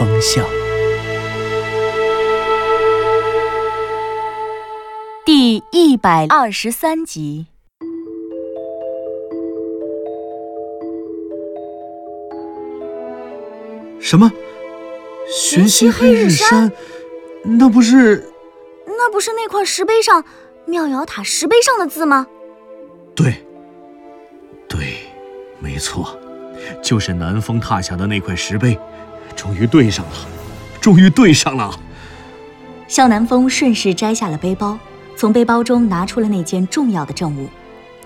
风向》第一百二十三集。什么？玄溪黑日山？那不是？那不是那块石碑上妙瑶塔石碑上的字吗？对，对，没错，就是南风踏下的那块石碑，终于对上了，终于对上了。向南风顺势摘下了背包，从背包中拿出了那件重要的证物，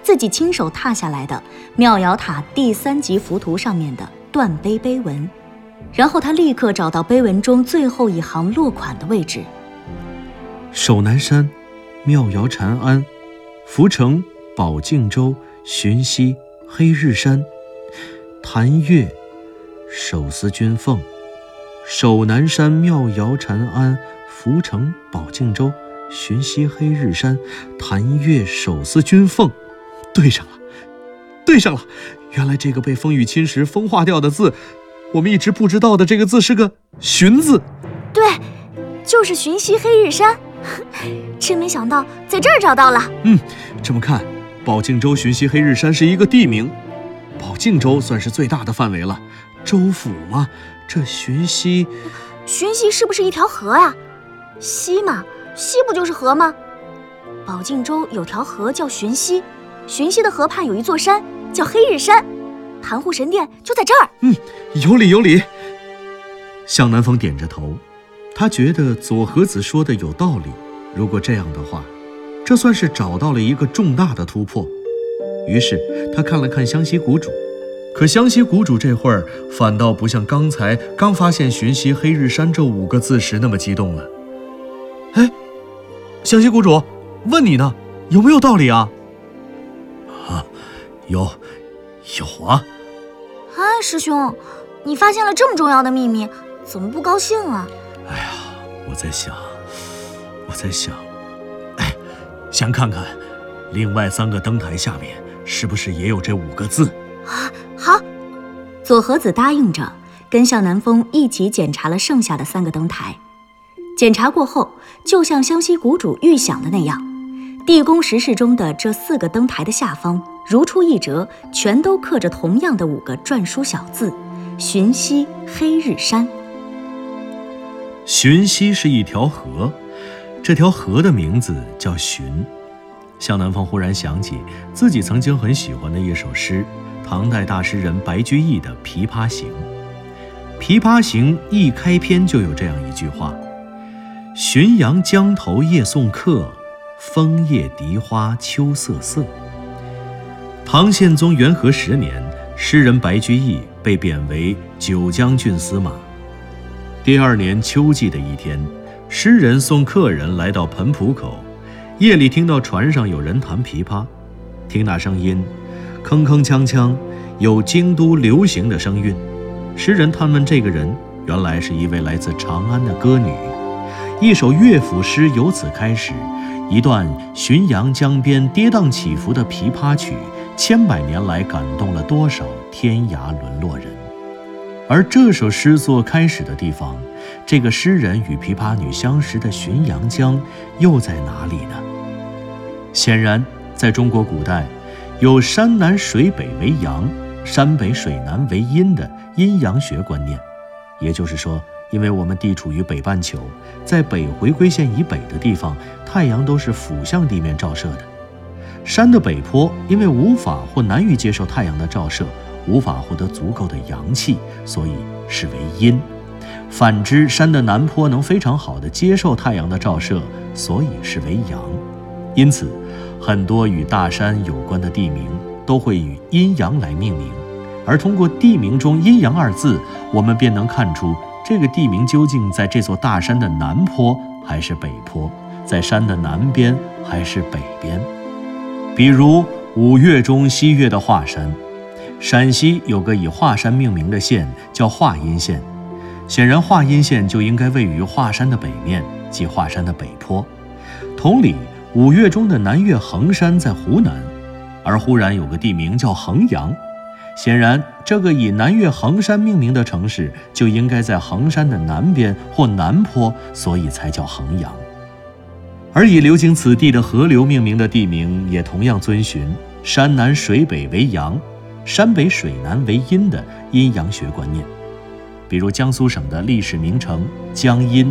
自己亲手踏下来的妙瑶塔第三级浮图上面的断碑碑文。然后他立刻找到碑文中最后一行落款的位置：守南山，妙瑶禅安，福城宝镜州，寻溪黑日山，潭月手撕君凤。守南山，妙瑶禅庵，福城宝镜洲，寻溪黑日山，潭月手撕君凤。对上了，对上了！原来这个被风雨侵蚀、风化掉的字。我们一直不知道的这个字是个“寻”字，对，就是寻溪黑日山。真没想到在这儿找到了。嗯，这么看，宝镜洲寻溪黑日山是一个地名。宝镜洲算是最大的范围了，州府嘛。这寻溪，寻溪是不是一条河呀？溪嘛，溪不就是河吗？宝镜洲有条河叫寻溪，寻溪的河畔有一座山叫黑日山。盘户神殿就在这儿。嗯，有理有理。向南风点着头，他觉得左和子说的有道理。如果这样的话，这算是找到了一个重大的突破。于是他看了看湘西谷主，可湘西谷主这会儿反倒不像刚才刚发现“寻溪黑日山”这五个字时那么激动了。哎，湘西谷主，问你呢，有没有道理啊？啊，有，有啊。哎，师兄，你发现了这么重要的秘密，怎么不高兴啊？哎呀，我在想，我在想，哎，想看看，另外三个灯台下面是不是也有这五个字？啊，好。左和子答应着，跟向南风一起检查了剩下的三个灯台。检查过后，就像湘西谷主预想的那样，地宫石室中的这四个灯台的下方。如出一辙，全都刻着同样的五个篆书小字：“寻溪黑日山。”寻溪是一条河，这条河的名字叫寻。向南风忽然想起自己曾经很喜欢的一首诗，唐代大诗人白居易的《琵琶行》。《琵琶行》一开篇就有这样一句话：“浔阳江头夜送客，枫叶荻花秋瑟瑟。”唐宪宗元和十年，诗人白居易被贬为九江郡司马。第二年秋季的一天，诗人送客人来到湓浦口，夜里听到船上有人弹琵琶，听那声音，铿铿锵锵，有京都流行的声韵。诗人探问这个人，原来是一位来自长安的歌女。一首乐府诗由此开始，一段浔阳江边跌宕起伏的琵琶曲。千百年来感动了多少天涯沦落人？而这首诗作开始的地方，这个诗人与琵琶女相识的浔阳江又在哪里呢？显然，在中国古代，有山南水北为阳，山北水南为阴的阴阳学观念。也就是说，因为我们地处于北半球，在北回归线以北的地方，太阳都是俯向地面照射的。山的北坡因为无法或难于接受太阳的照射，无法获得足够的阳气，所以是为阴；反之，山的南坡能非常好的接受太阳的照射，所以是为阳。因此，很多与大山有关的地名都会以阴阳来命名，而通过地名中“阴阳”二字，我们便能看出这个地名究竟在这座大山的南坡还是北坡，在山的南边还是北边。比如五岳中西岳的华山，陕西有个以华山命名的县叫华阴县，显然华阴县就应该位于华山的北面，即华山的北坡。同理，五岳中的南岳衡山在湖南，而忽然有个地名叫衡阳。显然，这个以南岳衡山命名的城市就应该在衡山的南边或南坡，所以才叫衡阳。而以流经此地的河流命名的地名，也同样遵循“山南水北为阳，山北水南为阴”的阴阳学观念。比如江苏省的历史名城江阴，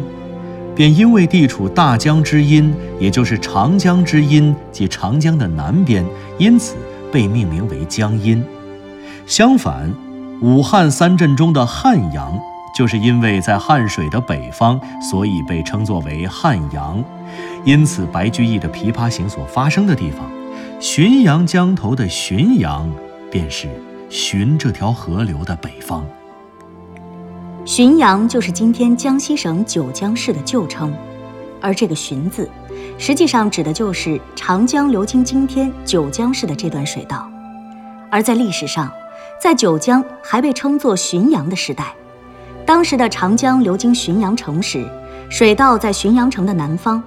便因为地处大江之阴，也就是长江之阴，即长江的南边，因此被命名为江阴。相反，武汉三镇中的汉阳，就是因为在汉水的北方，所以被称作为汉阳。因此，白居易的《琵琶行》所发生的地方，浔阳江头的浔阳，便是浔这条河流的北方。浔阳就是今天江西省九江市的旧称，而这个“浔”字，实际上指的就是长江流经今天九江市的这段水道，而在历史上。在九江还被称作浔阳的时代，当时的长江流经浔阳城时，水道在浔阳城的南方，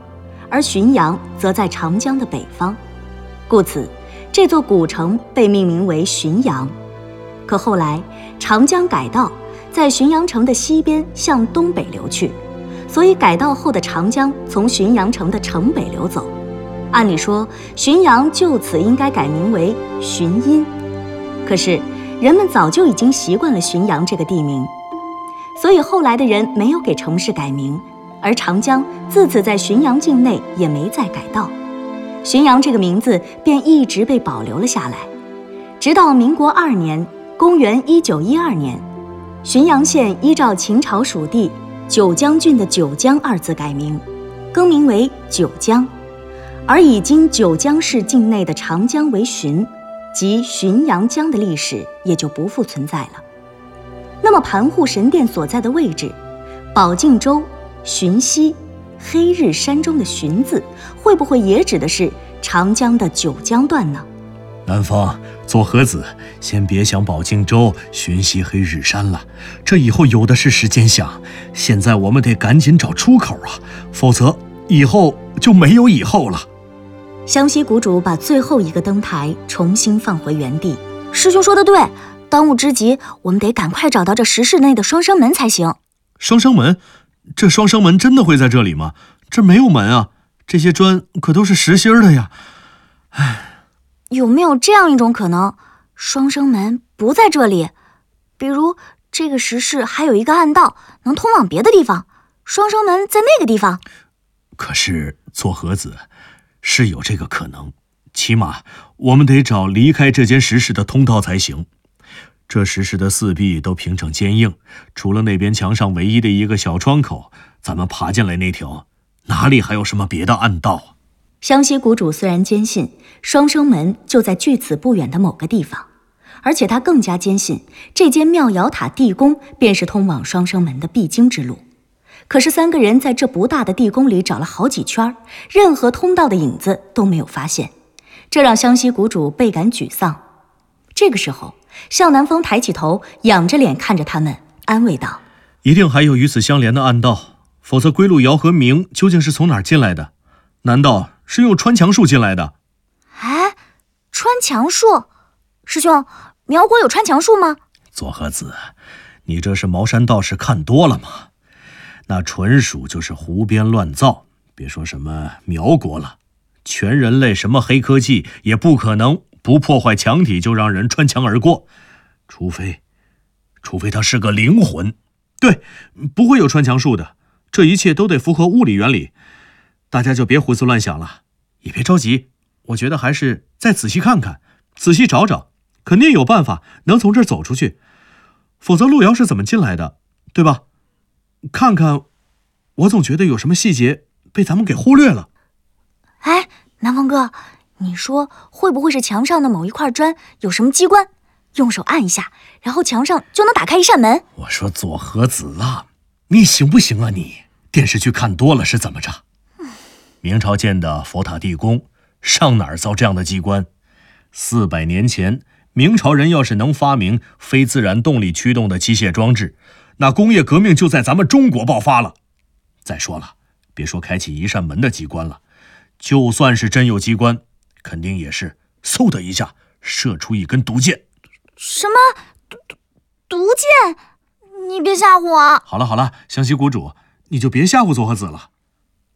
而浔阳则在长江的北方，故此这座古城被命名为浔阳。可后来长江改道，在浔阳城的西边向东北流去，所以改道后的长江从浔阳城的城北流走。按理说，浔阳就此应该改名为浔阴，可是。人们早就已经习惯了浔阳这个地名，所以后来的人没有给城市改名，而长江自此在浔阳境内也没再改道，浔阳这个名字便一直被保留了下来。直到民国二年（公元1912年），浔阳县依照秦朝属地九江郡的“九江”二字改名，更名为九江，而已经九江市境内的长江为浔。即浔阳江的历史也就不复存在了。那么盘户神殿所在的位置，宝镜洲、浔溪、黑日山中的“浔”字，会不会也指的是长江的九江段呢？南方左和子，先别想宝镜洲、浔溪、黑日山了，这以后有的是时间想。现在我们得赶紧找出口啊，否则以后就没有以后了。湘西谷主把最后一个灯台重新放回原地。师兄说的对，当务之急，我们得赶快找到这石室内的双生门才行。双生门？这双生门真的会在这里吗？这没有门啊！这些砖可都是实心的呀。唉，有没有这样一种可能，双生门不在这里？比如这个石室还有一个暗道，能通往别的地方，双生门在那个地方。可是做盒子。是有这个可能，起码我们得找离开这间石室的通道才行。这石室的四壁都平整坚硬，除了那边墙上唯一的一个小窗口，咱们爬进来那条，哪里还有什么别的暗道？湘西谷主虽然坚信双生门就在距此不远的某个地方，而且他更加坚信这间妙瑶塔地宫便是通往双生门的必经之路。可是三个人在这不大的地宫里找了好几圈，任何通道的影子都没有发现，这让湘西谷主倍感沮丧。这个时候，向南风抬起头，仰着脸看着他们，安慰道：“一定还有与此相连的暗道，否则归路瑶和明究竟是从哪儿进来的？难道是用穿墙术进来的？”哎，穿墙术，师兄，苗国有穿墙术吗？左和子，你这是茅山道士看多了吗？那纯属就是胡编乱造，别说什么苗国了，全人类什么黑科技也不可能不破坏墙体就让人穿墙而过，除非，除非他是个灵魂，对，不会有穿墙术的，这一切都得符合物理原理，大家就别胡思乱想了，也别着急，我觉得还是再仔细看看，仔细找找，肯定有办法能从这儿走出去，否则路遥是怎么进来的，对吧？看看，我总觉得有什么细节被咱们给忽略了。哎，南风哥，你说会不会是墙上的某一块砖有什么机关？用手按一下，然后墙上就能打开一扇门？我说左和子啊，你行不行啊？你电视剧看多了是怎么着？明朝建的佛塔地宫，上哪儿造这样的机关？四百年前，明朝人要是能发明非自然动力驱动的机械装置，那工业革命就在咱们中国爆发了。再说了，别说开启一扇门的机关了，就算是真有机关，肯定也是嗖的一下射出一根毒箭。什么毒毒毒箭？你别吓唬我！好了好了，湘西谷主，你就别吓唬左和子了。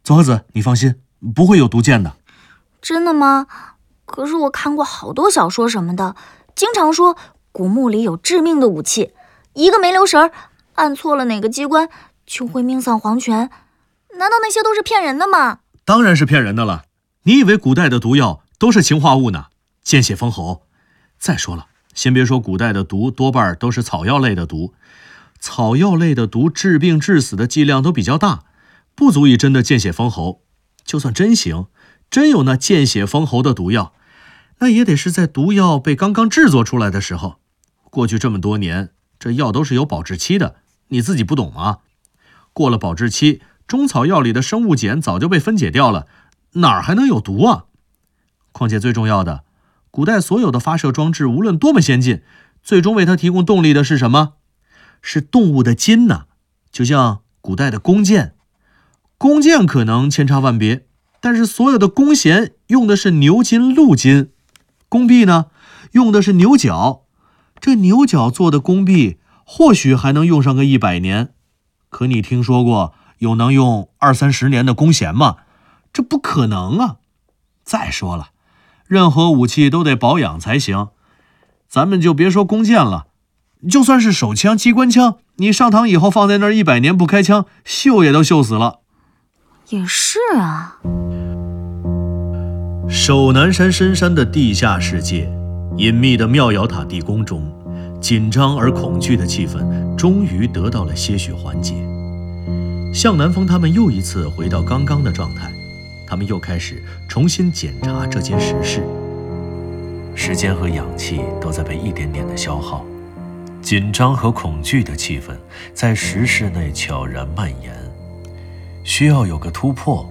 佐和子，你放心，不会有毒箭的。真的吗？可是我看过好多小说什么的，经常说古墓里有致命的武器，一个没留神，按错了哪个机关，就会命丧黄泉。难道那些都是骗人的吗？当然是骗人的了。你以为古代的毒药都是氰化物呢？见血封喉。再说了，先别说古代的毒多半都是草药类的毒。草药类的毒治病致死的剂量都比较大，不足以真的见血封喉。就算真行，真有那见血封喉的毒药，那也得是在毒药被刚刚制作出来的时候。过去这么多年，这药都是有保质期的，你自己不懂吗？过了保质期，中草药里的生物碱早就被分解掉了，哪儿还能有毒啊？况且最重要的，古代所有的发射装置无论多么先进，最终为它提供动力的是什么？是动物的筋呐，就像古代的弓箭，弓箭可能千差万别，但是所有的弓弦用的是牛筋、鹿筋，弓臂呢用的是牛角，这牛角做的弓臂或许还能用上个一百年，可你听说过有能用二三十年的弓弦吗？这不可能啊！再说了，任何武器都得保养才行，咱们就别说弓箭了。就算是手枪、机关枪，你上膛以后放在那儿一百年不开枪，锈也都锈死了。也是啊。守南山深山的地下世界，隐秘的妙瑶塔地宫中，紧张而恐惧的气氛终于得到了些许缓解。向南风他们又一次回到刚刚的状态，他们又开始重新检查这件实事。时间和氧气都在被一点点的消耗。紧张和恐惧的气氛在石室内悄然蔓延，需要有个突破，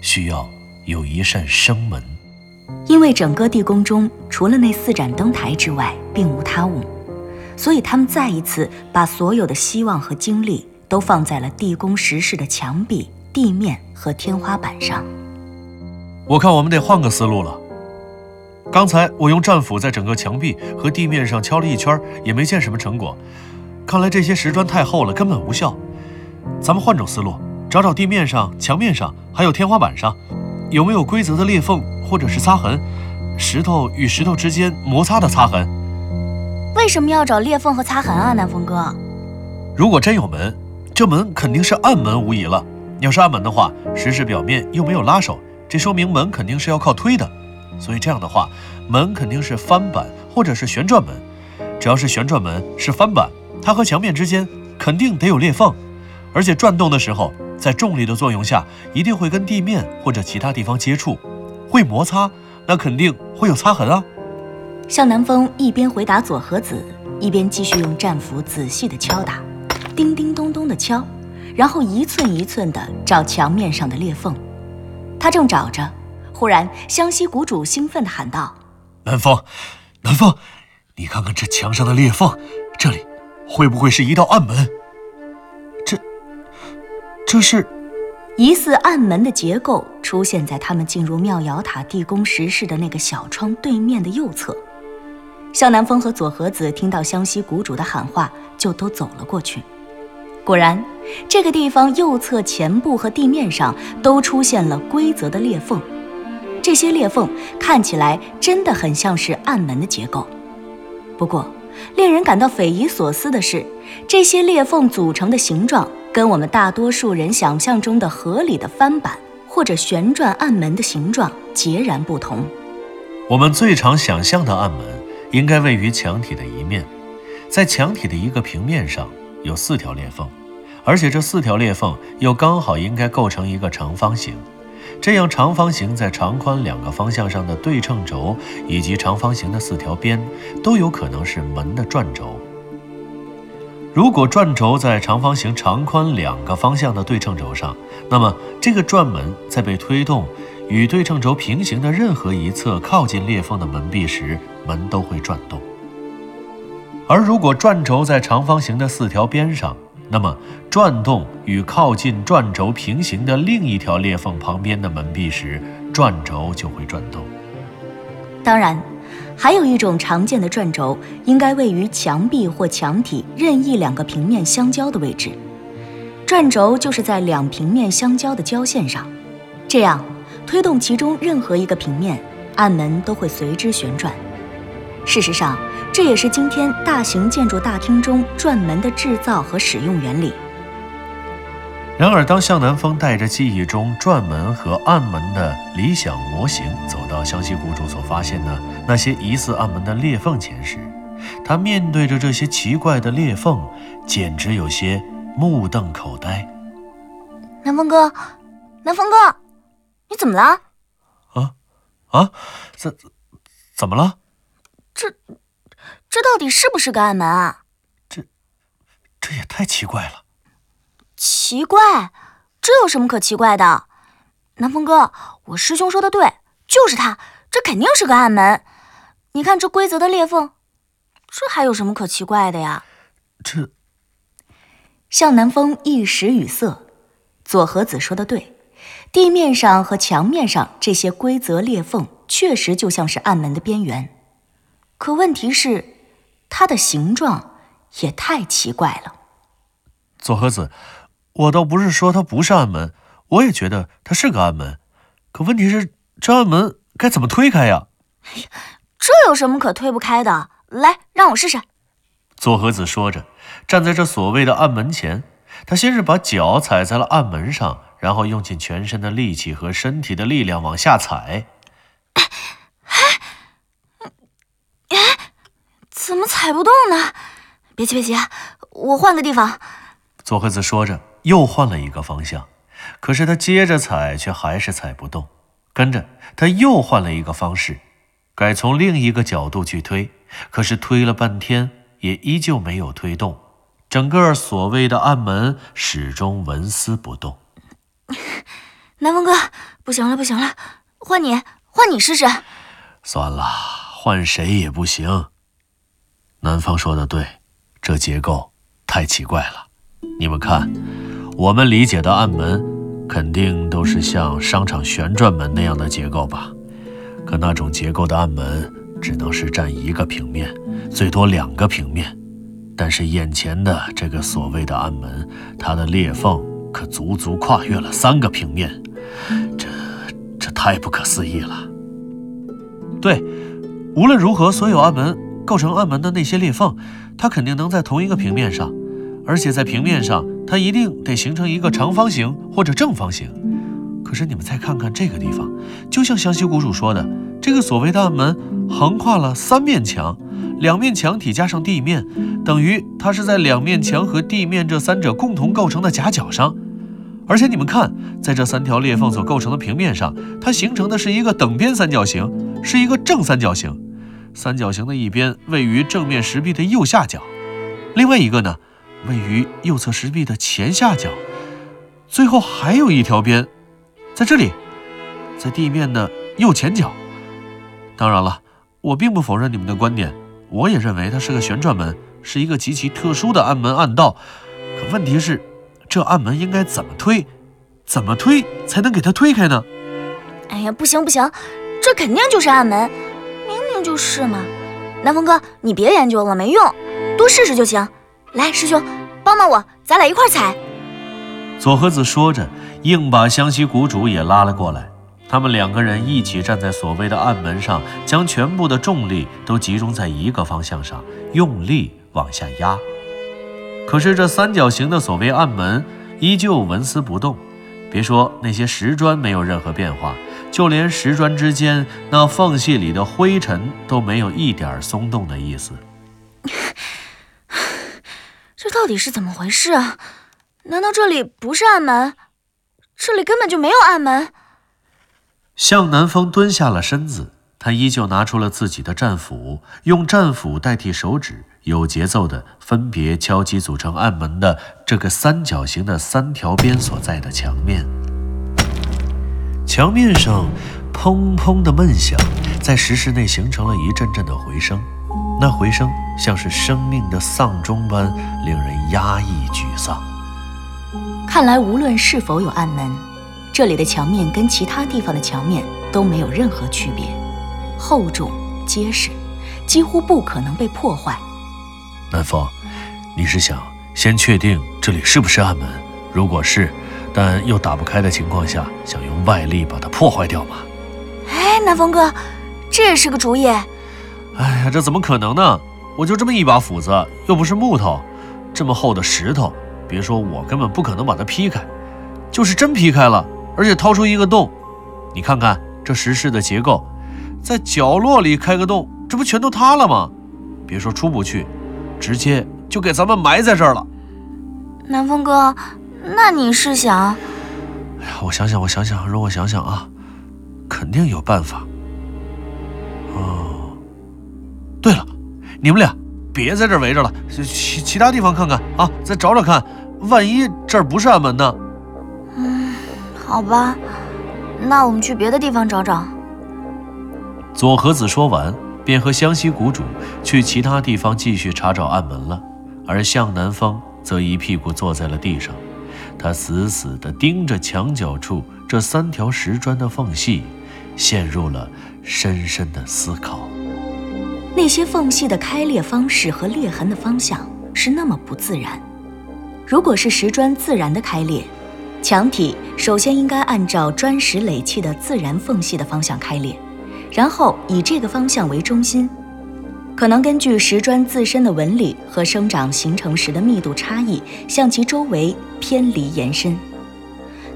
需要有一扇生门。因为整个地宫中除了那四盏灯台之外，并无他物，所以他们再一次把所有的希望和精力都放在了地宫石室的墙壁、地面和天花板上。我看我们得换个思路了。刚才我用战斧在整个墙壁和地面上敲了一圈，也没见什么成果。看来这些石砖太厚了，根本无效。咱们换种思路，找找地面上、墙面上还有天花板上，有没有规则的裂缝或者是擦痕，石头与石头之间摩擦的擦痕。为什么要找裂缝和擦痕啊，南风哥？如果真有门，这门肯定是暗门无疑了。要是暗门的话，石室表面又没有拉手，这说明门肯定是要靠推的。所以这样的话，门肯定是翻板或者是旋转门。只要是旋转门是翻板，它和墙面之间肯定得有裂缝，而且转动的时候，在重力的作用下，一定会跟地面或者其他地方接触，会摩擦，那肯定会有擦痕啊。向南风一边回答左和子，一边继续用战斧仔细的敲打，叮叮咚咚的敲，然后一寸一寸的找墙面上的裂缝。他正找着。忽然，湘西谷主兴奋地喊道：“南风，南风，你看看这墙上的裂缝，这里会不会是一道暗门？这，是疑似暗门的结构，出现在他们进入妙瑶塔地宫石室的那个小窗对面的右侧。”向南风和左和子听到湘西谷主的喊话，就都走了过去。果然，这个地方右侧前部和地面上都出现了规则的裂缝。这些裂缝看起来真的很像是暗门的结构，不过令人感到匪夷所思的是，这些裂缝组成的形状跟我们大多数人想象中的合理的翻板或者旋转暗门的形状截然不同。我们最常想象的暗门应该位于墙体的一面，在墙体的一个平面上有四条裂缝，而且这四条裂缝又刚好应该构成一个长方形。这样，长方形在长宽两个方向上的对称轴，以及长方形的四条边，都有可能是门的转轴。如果转轴在长方形长宽两个方向的对称轴上，那么这个转门在被推动与对称轴平行的任何一侧靠近裂缝的门壁时，门都会转动。而如果转轴在长方形的四条边上，那么转动与靠近转轴平行的另一条裂缝旁边的门壁时，转轴就会转动。当然。还有一种常见的转轴，应该位于墙壁或墙体任意两个平面相交的位置。转轴就是在两平面相交的交线上，这样推动其中任何一个平面，暗门都会随之旋转。事实上，这也是今天大型建筑大厅中转门的制造和使用原理。然而，当向南风带着记忆中转门和暗门的理想模型走到湘西谷主所发现的那些疑似暗门的裂缝前时，他面对着这些奇怪的裂缝，简直有些目瞪口呆。南风哥，南风哥，你怎么了？啊啊，怎怎么了？这这到底是不是个暗门啊？这这也太奇怪了。奇怪，这有什么可奇怪的？南风哥，我师兄说的对，就是它，这肯定是个暗门。你看这规则的裂缝，这还有什么可奇怪的呀？这，向南风一时语塞。左和子说的对，地面上和墙面上这些规则裂缝，确实就像是暗门的边缘。可问题是，它的形状也太奇怪了。左和子。我倒不是说它不是暗门，我也觉得它是个暗门。可问题是，这暗门该怎么推开呀？哎呀，这有什么可推不开的？来，让我试试。左和子说着，站在这所谓的暗门前，他先是把脚踩在了暗门上，然后用尽全身的力气和身体的力量往下踩。哎，哎，怎么踩不动呢？别急，别急，我换个地方。左和子说着。又换了一个方向，可是他接着踩，却还是踩不动。跟着他又换了一个方式，改从另一个角度去推，可是推了半天也依旧没有推动。整个所谓的暗门始终纹丝不动。南风哥，不行了，不行了，换你，换你试试。算了，换谁也不行。南方说的对，这结构太奇怪了。你们看。我们理解的暗门，肯定都是像商场旋转门那样的结构吧？可那种结构的暗门，只能是占一个平面，最多两个平面。但是眼前的这个所谓的暗门，它的裂缝可足足跨越了三个平面，这这太不可思议了。对，无论如何，所有暗门构成暗门的那些裂缝，它肯定能在同一个平面上。而且在平面上，它一定得形成一个长方形或者正方形。可是你们再看看这个地方，就像湘西谷主说的，这个所谓的暗门横跨了三面墙，两面墙体加上地面，等于它是在两面墙和地面这三者共同构成的夹角上。而且你们看，在这三条裂缝所构成的平面上，它形成的是一个等边三角形，是一个正三角形。三角形的一边位于正面石壁的右下角，另外一个呢？位于右侧石壁的前下角，最后还有一条边，在这里，在地面的右前角。当然了，我并不否认你们的观点，我也认为它是个旋转门，是一个极其特殊的暗门暗道。可问题是，这暗门应该怎么推？怎么推才能给它推开呢？哎呀，不行不行，这肯定就是暗门，明明就是嘛！南风哥，你别研究了，没用，多试试就行。来，师兄，帮帮我，咱俩一块踩。左和子说着，硬把湘西谷主也拉了过来。他们两个人一起站在所谓的暗门上，将全部的重力都集中在一个方向上，用力往下压。可是这三角形的所谓暗门依旧纹丝不动。别说那些石砖没有任何变化，就连石砖之间那缝隙里的灰尘都没有一点松动的意思。到底是怎么回事啊？难道这里不是暗门？这里根本就没有暗门。向南风蹲下了身子，他依旧拿出了自己的战斧，用战斧代替手指，有节奏的分别敲击组成暗门的这个三角形的三条边所在的墙面。墙面上砰砰的闷响，在石室内形成了一阵阵的回声，那回声像是生命的丧钟般，令人压抑沮丧。看来，无论是否有暗门，这里的墙面跟其他地方的墙面都没有任何区别，厚重结实，几乎不可能被破坏。南风，你是想先确定这里是不是暗门？如果是，但又打不开的情况下，想用外力把它破坏掉吗？哎，南风哥，这也是个主意。哎呀，这怎么可能呢？我就这么一把斧子，又不是木头，这么厚的石头，别说我根本不可能把它劈开。就是真劈开了，而且掏出一个洞，你看看这石室的结构，在角落里开个洞，这不全都塌了吗？别说出不去，直接就给咱们埋在这儿了。南风哥。那你是想？哎呀，我想想，我想想，容我想想啊，肯定有办法。对了，你们俩别在这儿围着了，去其他地方看看啊，再找找看，万一这儿不是暗门呢？嗯，好吧，那我们去别的地方找找。左和子说完，便和湘西谷主去其他地方继续查找暗门了，而向南方则一屁股坐在了地上。他死死地盯着墙角处这三条石砖的缝隙，陷入了深深的思考。那些缝隙的开裂方式和裂痕的方向是那么不自然。如果是石砖自然的开裂，墙体首先应该按照砖石垒砌的自然缝隙的方向开裂，然后以这个方向为中心。可能根据石砖自身的纹理和生长形成时的密度差异，向其周围偏离延伸。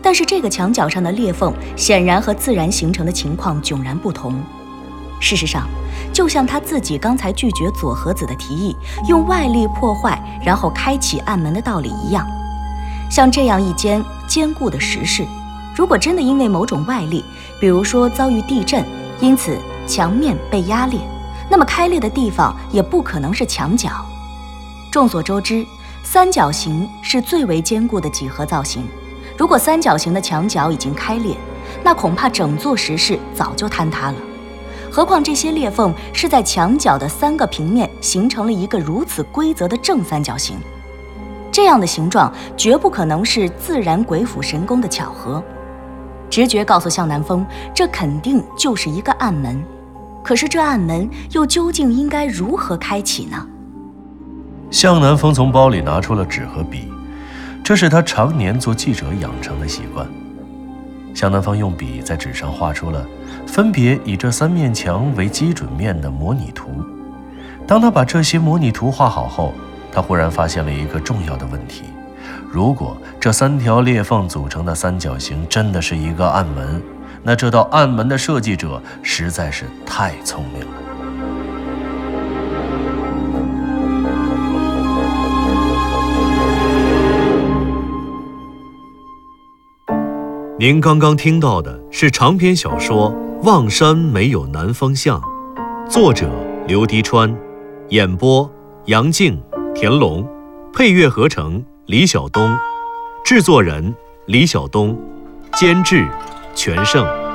但是这个墙角上的裂缝显然和自然形成的情况迥然不同。事实上，就像他自己刚才拒绝左和子的提议，用外力破坏然后开启暗门的道理一样，像这样一间坚固的石室，如果真的因为某种外力，比如说遭遇地震，因此墙面被压裂。那么开裂的地方也不可能是墙角。众所周知，三角形是最为坚固的几何造型。如果三角形的墙角已经开裂，那恐怕整座石室早就坍塌了。何况这些裂缝是在墙角的三个平面形成了一个如此规则的正三角形，这样的形状绝不可能是自然鬼斧神工的巧合。直觉告诉向南风，这肯定就是一个暗门。可是这暗门又究竟应该如何开启呢？向南风从包里拿出了纸和笔，这是他常年做记者养成的习惯。向南风用笔在纸上画出了分别以这三面墙为基准面的模拟图。当他把这些模拟图画好后，他忽然发现了一个重要的问题：如果这三条裂缝组成的三角形真的是一个暗门。那这道暗门的设计者实在是太聪明了。您刚刚听到的是长篇小说《望山没有南方向》，作者刘迪川，演播杨静、田龙，配乐合成李晓东，制作人李晓东，监制。全胜。